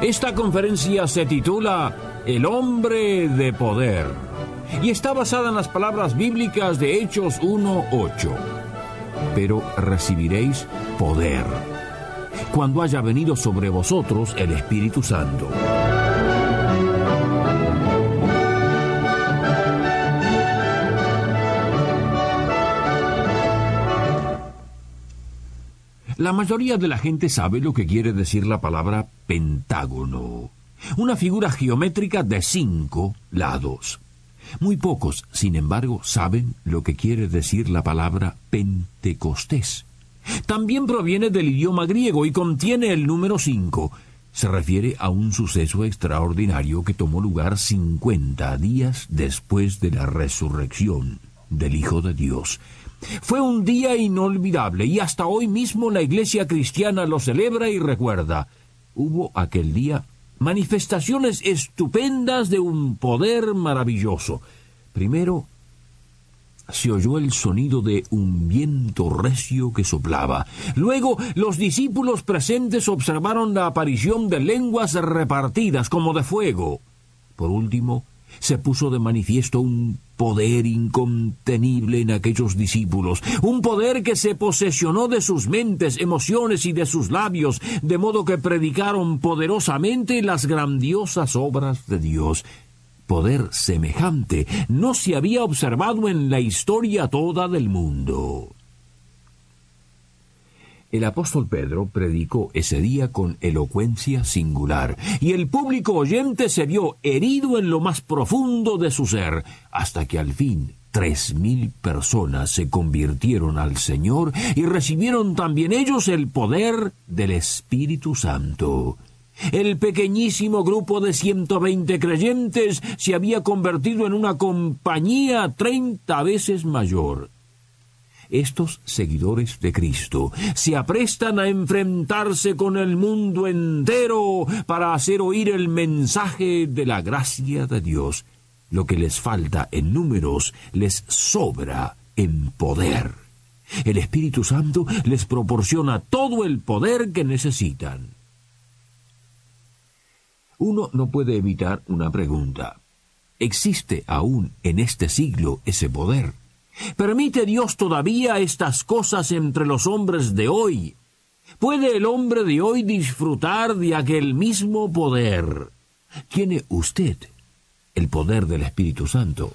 Esta conferencia se titula El hombre de poder y está basada en las palabras bíblicas de Hechos 1.8. Pero recibiréis poder cuando haya venido sobre vosotros el Espíritu Santo. La mayoría de la gente sabe lo que quiere decir la palabra pentágono, una figura geométrica de cinco lados. Muy pocos, sin embargo, saben lo que quiere decir la palabra Pentecostés. También proviene del idioma griego y contiene el número cinco. Se refiere a un suceso extraordinario que tomó lugar cincuenta días después de la resurrección del Hijo de Dios. Fue un día inolvidable y hasta hoy mismo la Iglesia cristiana lo celebra y recuerda. Hubo aquel día manifestaciones estupendas de un poder maravilloso. Primero, se oyó el sonido de un viento recio que soplaba. Luego los discípulos presentes observaron la aparición de lenguas repartidas como de fuego. Por último, se puso de manifiesto un poder incontenible en aquellos discípulos, un poder que se posesionó de sus mentes, emociones y de sus labios, de modo que predicaron poderosamente las grandiosas obras de Dios. Poder semejante no se había observado en la historia toda del mundo. El apóstol Pedro predicó ese día con elocuencia singular, y el público oyente se vio herido en lo más profundo de su ser, hasta que al fin tres mil personas se convirtieron al Señor y recibieron también ellos el poder del Espíritu Santo. El pequeñísimo grupo de ciento veinte creyentes se había convertido en una compañía treinta veces mayor. Estos seguidores de Cristo se aprestan a enfrentarse con el mundo entero para hacer oír el mensaje de la gracia de Dios. Lo que les falta en números les sobra en poder. El Espíritu Santo les proporciona todo el poder que necesitan. Uno no puede evitar una pregunta. ¿Existe aún en este siglo ese poder? ¿Permite Dios todavía estas cosas entre los hombres de hoy? ¿Puede el hombre de hoy disfrutar de aquel mismo poder? ¿Tiene usted el poder del Espíritu Santo?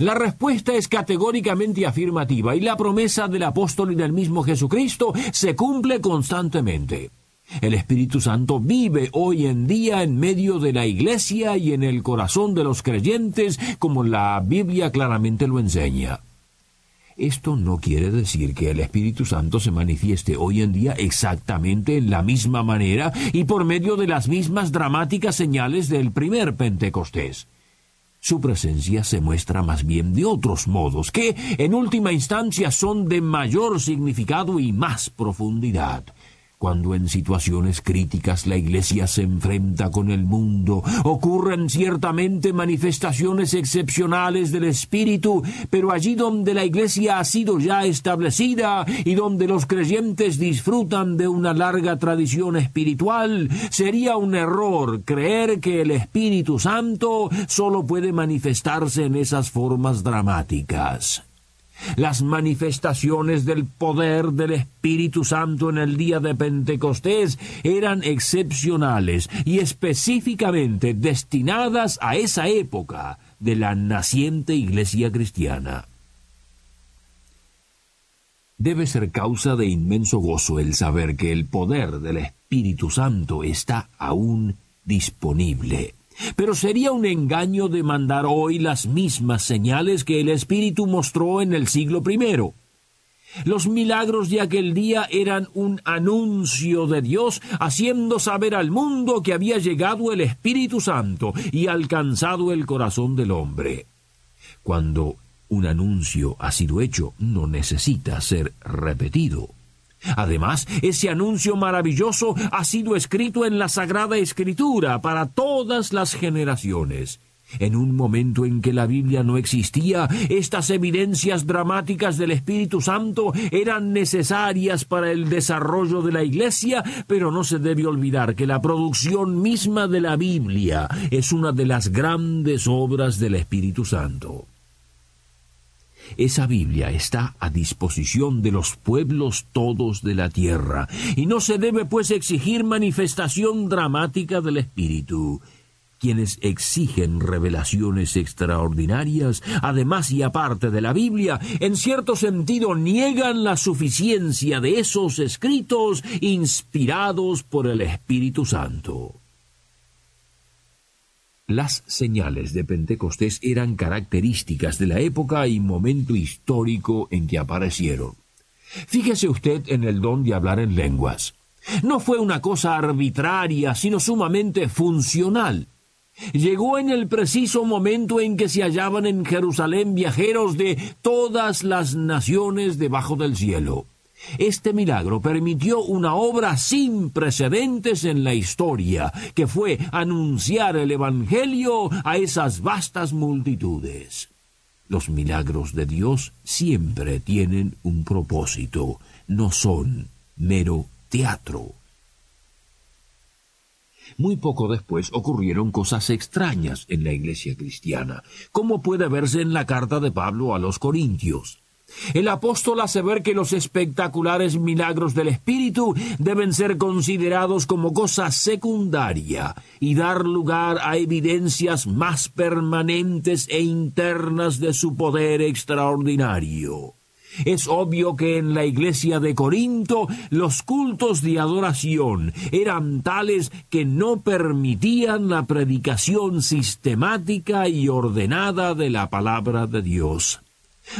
La respuesta es categóricamente afirmativa y la promesa del apóstol y del mismo Jesucristo se cumple constantemente. El Espíritu Santo vive hoy en día en medio de la Iglesia y en el corazón de los creyentes, como la Biblia claramente lo enseña. Esto no quiere decir que el Espíritu Santo se manifieste hoy en día exactamente en la misma manera y por medio de las mismas dramáticas señales del primer Pentecostés. Su presencia se muestra más bien de otros modos, que en última instancia son de mayor significado y más profundidad. Cuando en situaciones críticas la Iglesia se enfrenta con el mundo, ocurren ciertamente manifestaciones excepcionales del Espíritu, pero allí donde la Iglesia ha sido ya establecida y donde los creyentes disfrutan de una larga tradición espiritual, sería un error creer que el Espíritu Santo solo puede manifestarse en esas formas dramáticas. Las manifestaciones del poder del Espíritu Santo en el día de Pentecostés eran excepcionales y específicamente destinadas a esa época de la naciente iglesia cristiana. Debe ser causa de inmenso gozo el saber que el poder del Espíritu Santo está aún disponible pero sería un engaño demandar hoy las mismas señales que el Espíritu mostró en el siglo primero. Los milagros de aquel día eran un anuncio de Dios haciendo saber al mundo que había llegado el Espíritu Santo y alcanzado el corazón del hombre. Cuando un anuncio ha sido hecho, no necesita ser repetido. Además, ese anuncio maravilloso ha sido escrito en la Sagrada Escritura para todas las generaciones. En un momento en que la Biblia no existía, estas evidencias dramáticas del Espíritu Santo eran necesarias para el desarrollo de la Iglesia, pero no se debe olvidar que la producción misma de la Biblia es una de las grandes obras del Espíritu Santo. Esa Biblia está a disposición de los pueblos todos de la tierra, y no se debe pues exigir manifestación dramática del Espíritu. Quienes exigen revelaciones extraordinarias, además y aparte de la Biblia, en cierto sentido niegan la suficiencia de esos escritos inspirados por el Espíritu Santo. Las señales de Pentecostés eran características de la época y momento histórico en que aparecieron. Fíjese usted en el don de hablar en lenguas. No fue una cosa arbitraria, sino sumamente funcional. Llegó en el preciso momento en que se hallaban en Jerusalén viajeros de todas las naciones debajo del cielo. Este milagro permitió una obra sin precedentes en la historia, que fue anunciar el Evangelio a esas vastas multitudes. Los milagros de Dios siempre tienen un propósito, no son mero teatro. Muy poco después ocurrieron cosas extrañas en la iglesia cristiana, como puede verse en la carta de Pablo a los Corintios. El apóstol hace ver que los espectaculares milagros del Espíritu deben ser considerados como cosa secundaria y dar lugar a evidencias más permanentes e internas de su poder extraordinario. Es obvio que en la iglesia de Corinto los cultos de adoración eran tales que no permitían la predicación sistemática y ordenada de la palabra de Dios.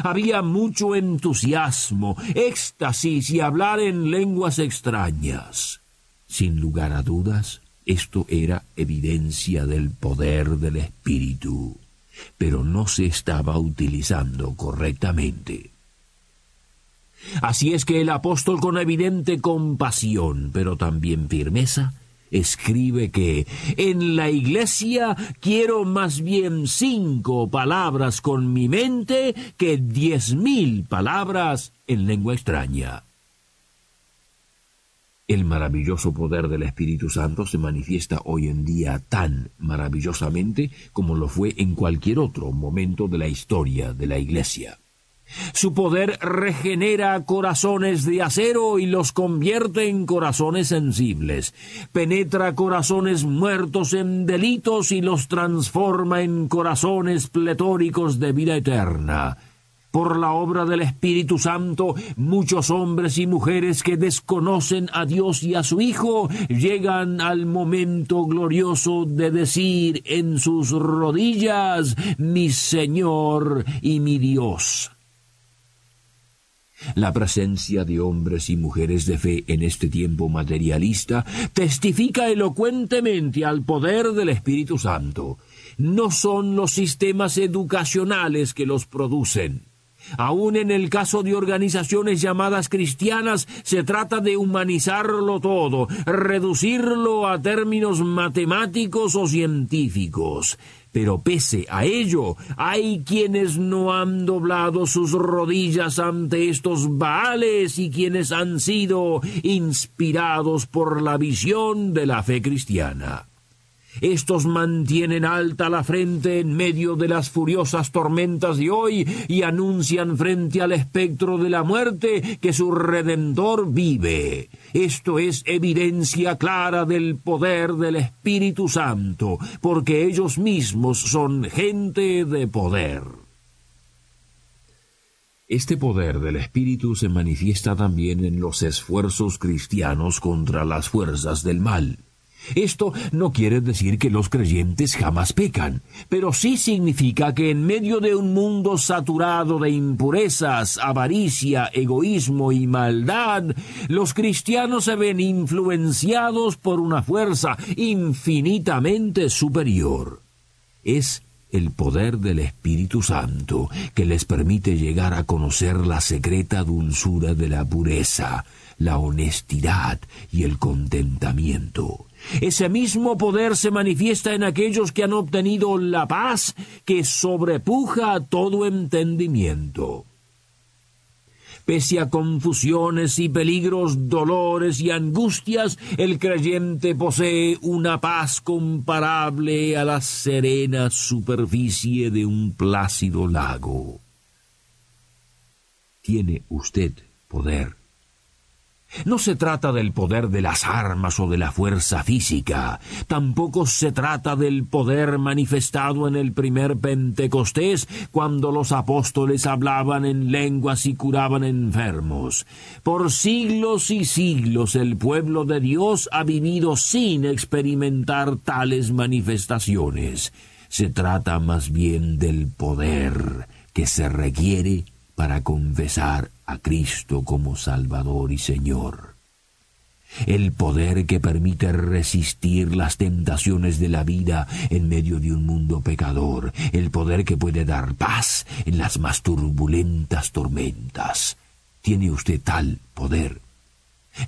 Había mucho entusiasmo, éxtasis y hablar en lenguas extrañas. Sin lugar a dudas, esto era evidencia del poder del Espíritu, pero no se estaba utilizando correctamente. Así es que el apóstol con evidente compasión, pero también firmeza, escribe que en la iglesia quiero más bien cinco palabras con mi mente que diez mil palabras en lengua extraña. El maravilloso poder del Espíritu Santo se manifiesta hoy en día tan maravillosamente como lo fue en cualquier otro momento de la historia de la Iglesia. Su poder regenera corazones de acero y los convierte en corazones sensibles. Penetra corazones muertos en delitos y los transforma en corazones pletóricos de vida eterna. Por la obra del Espíritu Santo, muchos hombres y mujeres que desconocen a Dios y a su Hijo llegan al momento glorioso de decir en sus rodillas, mi Señor y mi Dios. La presencia de hombres y mujeres de fe en este tiempo materialista testifica elocuentemente al poder del Espíritu Santo. No son los sistemas educacionales que los producen. Aun en el caso de organizaciones llamadas cristianas, se trata de humanizarlo todo, reducirlo a términos matemáticos o científicos. Pero pese a ello, hay quienes no han doblado sus rodillas ante estos baales y quienes han sido inspirados por la visión de la fe cristiana. Estos mantienen alta la frente en medio de las furiosas tormentas de hoy y anuncian frente al espectro de la muerte que su Redentor vive. Esto es evidencia clara del poder del Espíritu Santo, porque ellos mismos son gente de poder. Este poder del Espíritu se manifiesta también en los esfuerzos cristianos contra las fuerzas del mal. Esto no quiere decir que los creyentes jamás pecan, pero sí significa que en medio de un mundo saturado de impurezas, avaricia, egoísmo y maldad, los cristianos se ven influenciados por una fuerza infinitamente superior. Es el poder del Espíritu Santo que les permite llegar a conocer la secreta dulzura de la pureza, la honestidad y el contentamiento. Ese mismo poder se manifiesta en aquellos que han obtenido la paz que sobrepuja a todo entendimiento. Pese a confusiones y peligros, dolores y angustias, el creyente posee una paz comparable a la serena superficie de un plácido lago. Tiene usted poder no se trata del poder de las armas o de la fuerza física, tampoco se trata del poder manifestado en el primer Pentecostés cuando los apóstoles hablaban en lenguas y curaban enfermos. Por siglos y siglos el pueblo de Dios ha vivido sin experimentar tales manifestaciones. Se trata más bien del poder que se requiere para confesar a Cristo como Salvador y Señor. El poder que permite resistir las tentaciones de la vida en medio de un mundo pecador, el poder que puede dar paz en las más turbulentas tormentas. ¿Tiene usted tal poder?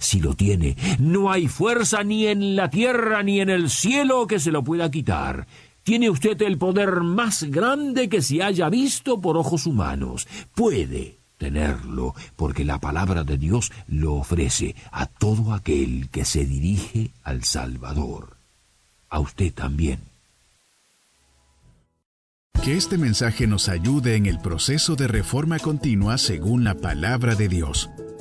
Si lo tiene, no hay fuerza ni en la tierra ni en el cielo que se lo pueda quitar. Tiene usted el poder más grande que se haya visto por ojos humanos. Puede tenerlo, porque la palabra de Dios lo ofrece a todo aquel que se dirige al Salvador. A usted también. Que este mensaje nos ayude en el proceso de reforma continua según la palabra de Dios.